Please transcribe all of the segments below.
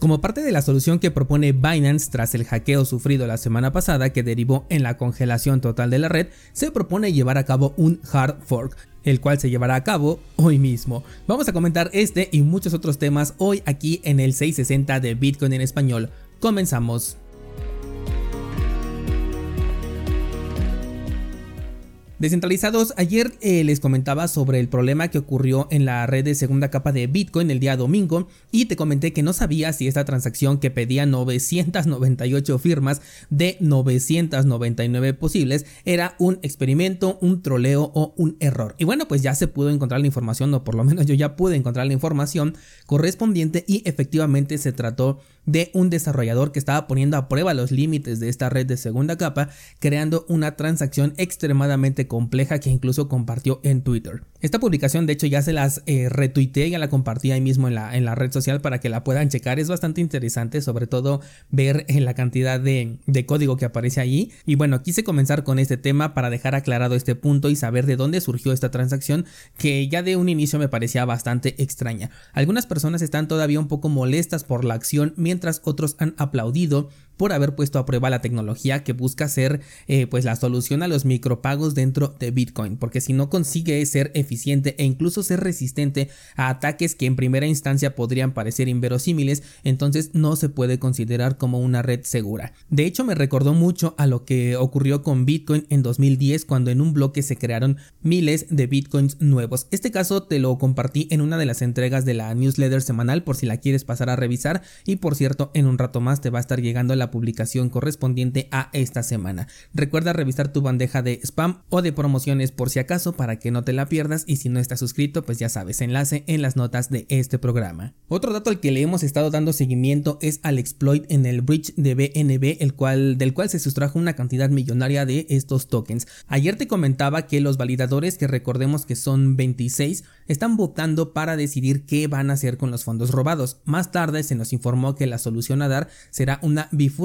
Como parte de la solución que propone Binance tras el hackeo sufrido la semana pasada que derivó en la congelación total de la red, se propone llevar a cabo un hard fork, el cual se llevará a cabo hoy mismo. Vamos a comentar este y muchos otros temas hoy aquí en el 660 de Bitcoin en español. Comenzamos. Descentralizados, ayer eh, les comentaba sobre el problema que ocurrió en la red de segunda capa de Bitcoin el día domingo y te comenté que no sabía si esta transacción que pedía 998 firmas de 999 posibles era un experimento, un troleo o un error. Y bueno, pues ya se pudo encontrar la información, o por lo menos yo ya pude encontrar la información correspondiente y efectivamente se trató de un desarrollador que estaba poniendo a prueba los límites de esta red de segunda capa, creando una transacción extremadamente compleja que incluso compartió en Twitter. Esta publicación de hecho ya se las eh, retuiteé, ya la compartí ahí mismo en la, en la red social para que la puedan checar. Es bastante interesante, sobre todo ver en la cantidad de, de código que aparece allí. Y bueno, quise comenzar con este tema para dejar aclarado este punto y saber de dónde surgió esta transacción que ya de un inicio me parecía bastante extraña. Algunas personas están todavía un poco molestas por la acción mientras otros han aplaudido por haber puesto a prueba la tecnología que busca ser eh, pues la solución a los micropagos dentro de Bitcoin, porque si no consigue ser eficiente e incluso ser resistente a ataques que en primera instancia podrían parecer inverosímiles, entonces no se puede considerar como una red segura. De hecho, me recordó mucho a lo que ocurrió con Bitcoin en 2010 cuando en un bloque se crearon miles de Bitcoins nuevos. Este caso te lo compartí en una de las entregas de la newsletter semanal por si la quieres pasar a revisar y por cierto en un rato más te va a estar llegando la publicación correspondiente a esta semana. Recuerda revisar tu bandeja de spam o de promociones por si acaso para que no te la pierdas y si no estás suscrito pues ya sabes, enlace en las notas de este programa. Otro dato al que le hemos estado dando seguimiento es al exploit en el bridge de BNB el cual, del cual se sustrajo una cantidad millonaria de estos tokens. Ayer te comentaba que los validadores que recordemos que son 26 están votando para decidir qué van a hacer con los fondos robados. Más tarde se nos informó que la solución a dar será una bifurcación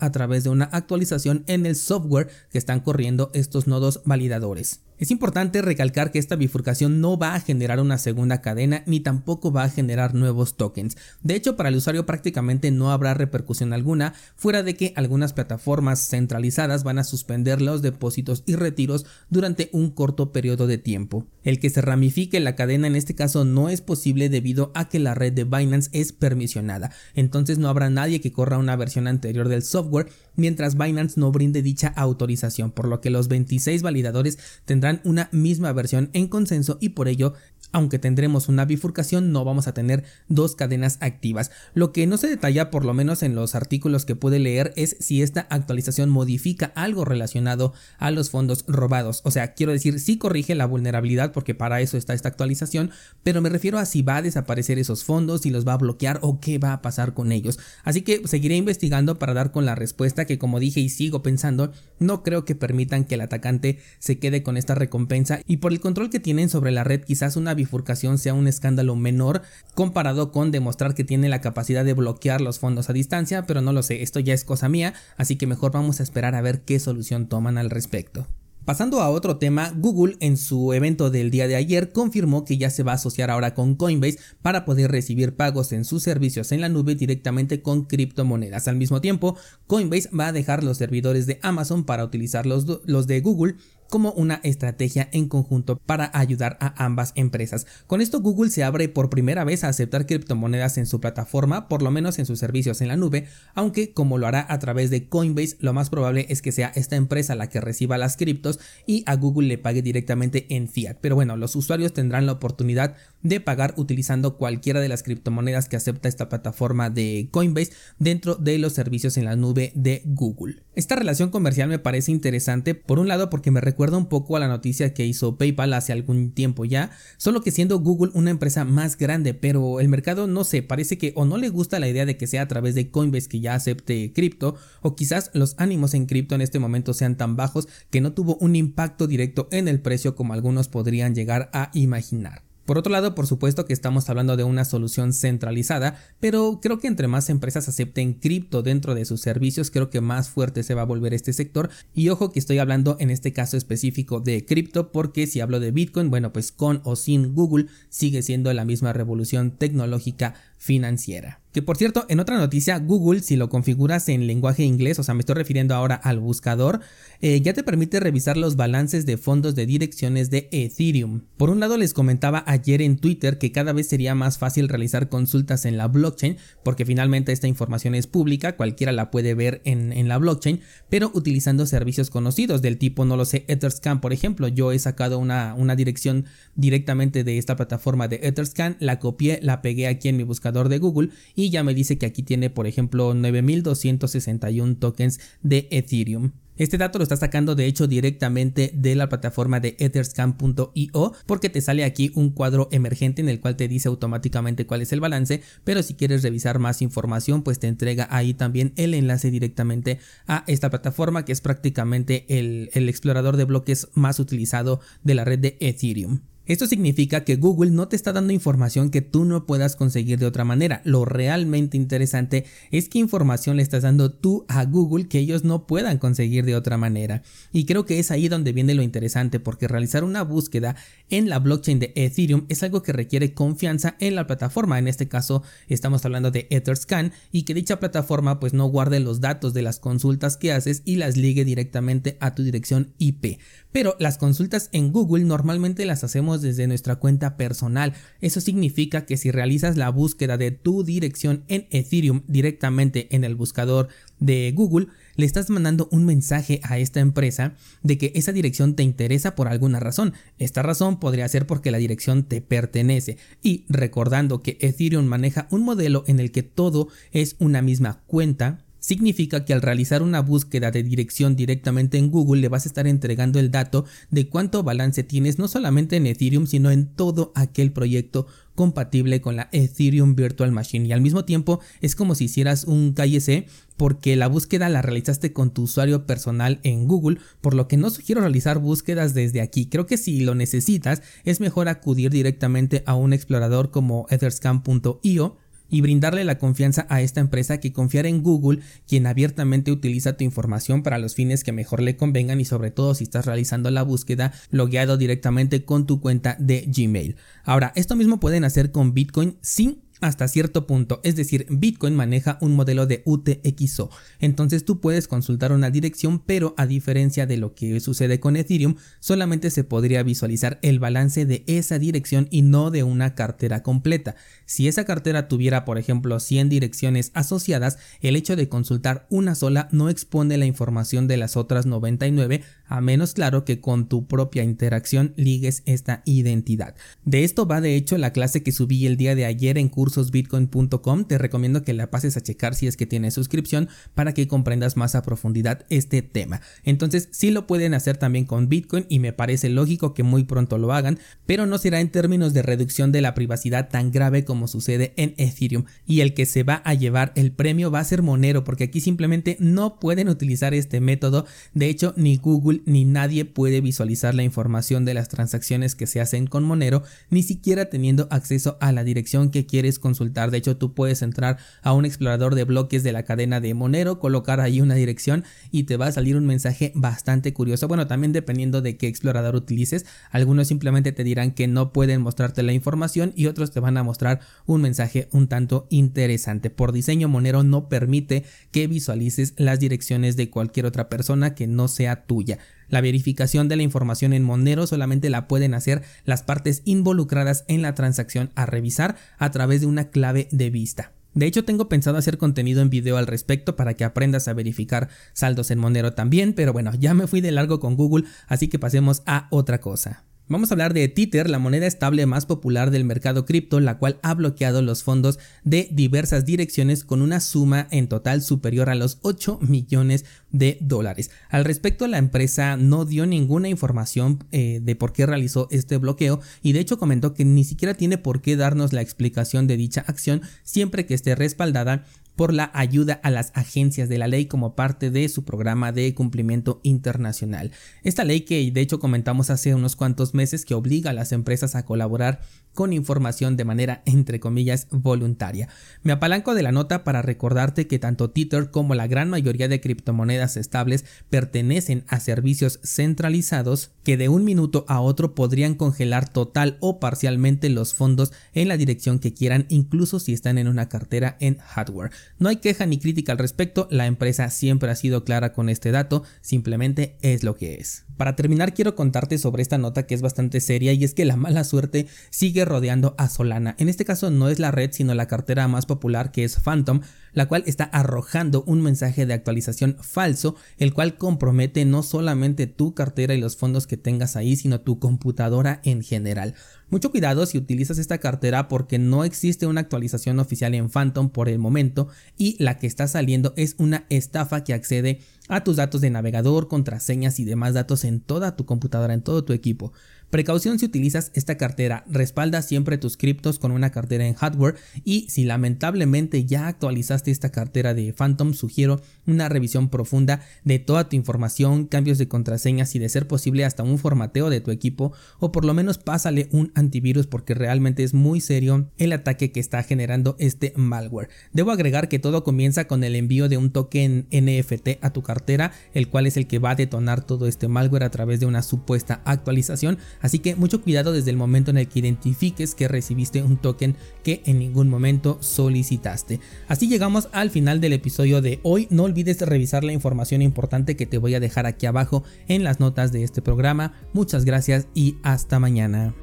a través de una actualización en el software que están corriendo estos nodos validadores. Es importante recalcar que esta bifurcación no va a generar una segunda cadena ni tampoco va a generar nuevos tokens. De hecho, para el usuario prácticamente no habrá repercusión alguna, fuera de que algunas plataformas centralizadas van a suspender los depósitos y retiros durante un corto periodo de tiempo. El que se ramifique la cadena en este caso no es posible debido a que la red de Binance es permisionada, entonces no habrá nadie que corra una versión anterior del software mientras Binance no brinde dicha autorización, por lo que los 26 validadores tendrán una misma versión en consenso y por ello aunque tendremos una bifurcación, no vamos a tener dos cadenas activas. Lo que no se detalla, por lo menos en los artículos que pude leer, es si esta actualización modifica algo relacionado a los fondos robados. O sea, quiero decir, sí corrige la vulnerabilidad, porque para eso está esta actualización, pero me refiero a si va a desaparecer esos fondos, si los va a bloquear o qué va a pasar con ellos. Así que seguiré investigando para dar con la respuesta que, como dije y sigo pensando, no creo que permitan que el atacante se quede con esta recompensa y por el control que tienen sobre la red, quizás una bifurcación sea un escándalo menor comparado con demostrar que tiene la capacidad de bloquear los fondos a distancia, pero no lo sé, esto ya es cosa mía, así que mejor vamos a esperar a ver qué solución toman al respecto. Pasando a otro tema, Google en su evento del día de ayer confirmó que ya se va a asociar ahora con Coinbase para poder recibir pagos en sus servicios en la nube directamente con criptomonedas. Al mismo tiempo, Coinbase va a dejar los servidores de Amazon para utilizar los, de Google como una estrategia en conjunto para ayudar a ambas empresas. Con esto Google se abre por primera vez a aceptar criptomonedas en su plataforma, por lo menos en sus servicios en la nube, aunque como lo hará a través de Coinbase, lo más probable es que sea esta empresa la que reciba las criptos y a Google le pague directamente en fiat. Pero bueno, los usuarios tendrán la oportunidad de pagar utilizando cualquiera de las criptomonedas que acepta esta plataforma de Coinbase dentro de los servicios en la nube de Google. Esta relación comercial me parece interesante, por un lado porque me recuerda un poco a la noticia que hizo PayPal hace algún tiempo ya, solo que siendo Google una empresa más grande, pero el mercado no sé, parece que o no le gusta la idea de que sea a través de Coinbase que ya acepte cripto, o quizás los ánimos en cripto en este momento sean tan bajos que no tuvo un impacto directo en el precio como algunos podrían llegar a imaginar. Por otro lado, por supuesto que estamos hablando de una solución centralizada, pero creo que entre más empresas acepten cripto dentro de sus servicios, creo que más fuerte se va a volver este sector. Y ojo que estoy hablando en este caso específico de cripto, porque si hablo de Bitcoin, bueno, pues con o sin Google sigue siendo la misma revolución tecnológica financiera. Que por cierto, en otra noticia, Google, si lo configuras en lenguaje inglés, o sea, me estoy refiriendo ahora al buscador, eh, ya te permite revisar los balances de fondos de direcciones de Ethereum. Por un lado, les comentaba ayer en Twitter que cada vez sería más fácil realizar consultas en la blockchain, porque finalmente esta información es pública, cualquiera la puede ver en, la blockchain, pero utilizando servicios conocidos del tipo, no lo sé, Etherscan, por ejemplo. Yo he sacado una, una dirección directamente de esta plataforma de Etherscan, la copié, la pegué aquí en mi buscador de Google y ya me dice que aquí tiene, por ejemplo, 9261 tokens de Ethereum. Este dato lo está sacando de hecho directamente de la plataforma de etherscan.io porque te sale aquí un cuadro emergente en el cual te dice automáticamente cuál es el balance, pero si quieres revisar más información pues te entrega ahí también el enlace directamente a esta plataforma que es prácticamente el, el explorador de bloques más utilizado de la red de Ethereum. Esto significa que Google no te está dando información que tú no puedas conseguir de otra manera. Lo realmente interesante es qué información le estás dando tú a Google que ellos no puedan conseguir de otra manera. Y creo que es ahí donde viene lo interesante porque realizar una búsqueda en la blockchain de Ethereum es algo que requiere confianza en la plataforma. En este caso estamos hablando de Etherscan y que dicha plataforma pues no guarde los datos de las consultas que haces y las ligue directamente a tu dirección IP. Pero las consultas en Google normalmente las hacemos desde nuestra cuenta personal. Eso significa que si realizas la búsqueda de tu dirección en Ethereum directamente en el buscador de Google, le estás mandando un mensaje a esta empresa de que esa dirección te interesa por alguna razón. Esta razón podría ser porque la dirección te pertenece. Y recordando que Ethereum maneja un modelo en el que todo es una misma cuenta, Significa que al realizar una búsqueda de dirección directamente en Google le vas a estar entregando el dato de cuánto balance tienes no solamente en Ethereum sino en todo aquel proyecto compatible con la Ethereum Virtual Machine y al mismo tiempo es como si hicieras un KYC porque la búsqueda la realizaste con tu usuario personal en Google, por lo que no sugiero realizar búsquedas desde aquí. Creo que si lo necesitas es mejor acudir directamente a un explorador como etherscan.io y brindarle la confianza a esta empresa que confiar en Google, quien abiertamente utiliza tu información para los fines que mejor le convengan y sobre todo si estás realizando la búsqueda logueado directamente con tu cuenta de Gmail. Ahora, esto mismo pueden hacer con Bitcoin sin hasta cierto punto, es decir, Bitcoin maneja un modelo de UTXO, entonces tú puedes consultar una dirección, pero a diferencia de lo que sucede con Ethereum, solamente se podría visualizar el balance de esa dirección y no de una cartera completa. Si esa cartera tuviera, por ejemplo, 100 direcciones asociadas, el hecho de consultar una sola no expone la información de las otras 99, a menos claro que con tu propia interacción ligues esta identidad. De esto va de hecho la clase que subí el día de ayer en curso cursosbitcoin.com, te recomiendo que la pases a checar si es que tienes suscripción para que comprendas más a profundidad este tema. Entonces, sí lo pueden hacer también con Bitcoin y me parece lógico que muy pronto lo hagan, pero no será en términos de reducción de la privacidad tan grave como sucede en Ethereum. Y el que se va a llevar el premio va a ser Monero, porque aquí simplemente no pueden utilizar este método. De hecho, ni Google ni nadie puede visualizar la información de las transacciones que se hacen con Monero, ni siquiera teniendo acceso a la dirección que quieres consultar. De hecho, tú puedes entrar a un explorador de bloques de la cadena de Monero, colocar ahí una dirección y te va a salir un mensaje bastante curioso. Bueno, también dependiendo de qué explorador utilices, algunos simplemente te dirán que no pueden mostrarte la información y otros te van a mostrar un mensaje un tanto interesante. Por diseño, Monero no permite que visualices las direcciones de cualquier otra persona que no sea tuya. La verificación de la información en Monero solamente la pueden hacer las partes involucradas en la transacción a revisar a través de una clave de vista. De hecho, tengo pensado hacer contenido en video al respecto para que aprendas a verificar saldos en Monero también, pero bueno, ya me fui de largo con Google, así que pasemos a otra cosa. Vamos a hablar de Tether, la moneda estable más popular del mercado cripto, la cual ha bloqueado los fondos de diversas direcciones con una suma en total superior a los 8 millones de dólares. Al respecto, la empresa no dio ninguna información eh, de por qué realizó este bloqueo y de hecho comentó que ni siquiera tiene por qué darnos la explicación de dicha acción siempre que esté respaldada por la ayuda a las agencias de la ley como parte de su programa de cumplimiento internacional. Esta ley que de hecho comentamos hace unos cuantos meses que obliga a las empresas a colaborar con información de manera entre comillas voluntaria. Me apalanco de la nota para recordarte que tanto Tether como la gran mayoría de criptomonedas estables pertenecen a servicios centralizados que de un minuto a otro podrían congelar total o parcialmente los fondos en la dirección que quieran incluso si están en una cartera en hardware. No hay queja ni crítica al respecto, la empresa siempre ha sido clara con este dato, simplemente es lo que es. Para terminar quiero contarte sobre esta nota que es bastante seria y es que la mala suerte sigue rodeando a Solana. En este caso no es la red sino la cartera más popular que es Phantom, la cual está arrojando un mensaje de actualización falso, el cual compromete no solamente tu cartera y los fondos que tengas ahí, sino tu computadora en general. Mucho cuidado si utilizas esta cartera porque no existe una actualización oficial en Phantom por el momento y la que está saliendo es una estafa que accede a tus datos de navegador, contraseñas y demás datos en toda tu computadora, en todo tu equipo. Precaución si utilizas esta cartera, respalda siempre tus criptos con una cartera en hardware. Y si lamentablemente ya actualizaste esta cartera de Phantom, sugiero una revisión profunda de toda tu información, cambios de contraseñas y de ser posible hasta un formateo de tu equipo. O por lo menos pásale un antivirus porque realmente es muy serio el ataque que está generando este malware. Debo agregar que todo comienza con el envío de un token NFT a tu cartera, el cual es el que va a detonar todo este malware a través de una supuesta actualización Así que mucho cuidado desde el momento en el que identifiques que recibiste un token que en ningún momento solicitaste. Así llegamos al final del episodio de hoy. No olvides revisar la información importante que te voy a dejar aquí abajo en las notas de este programa. Muchas gracias y hasta mañana.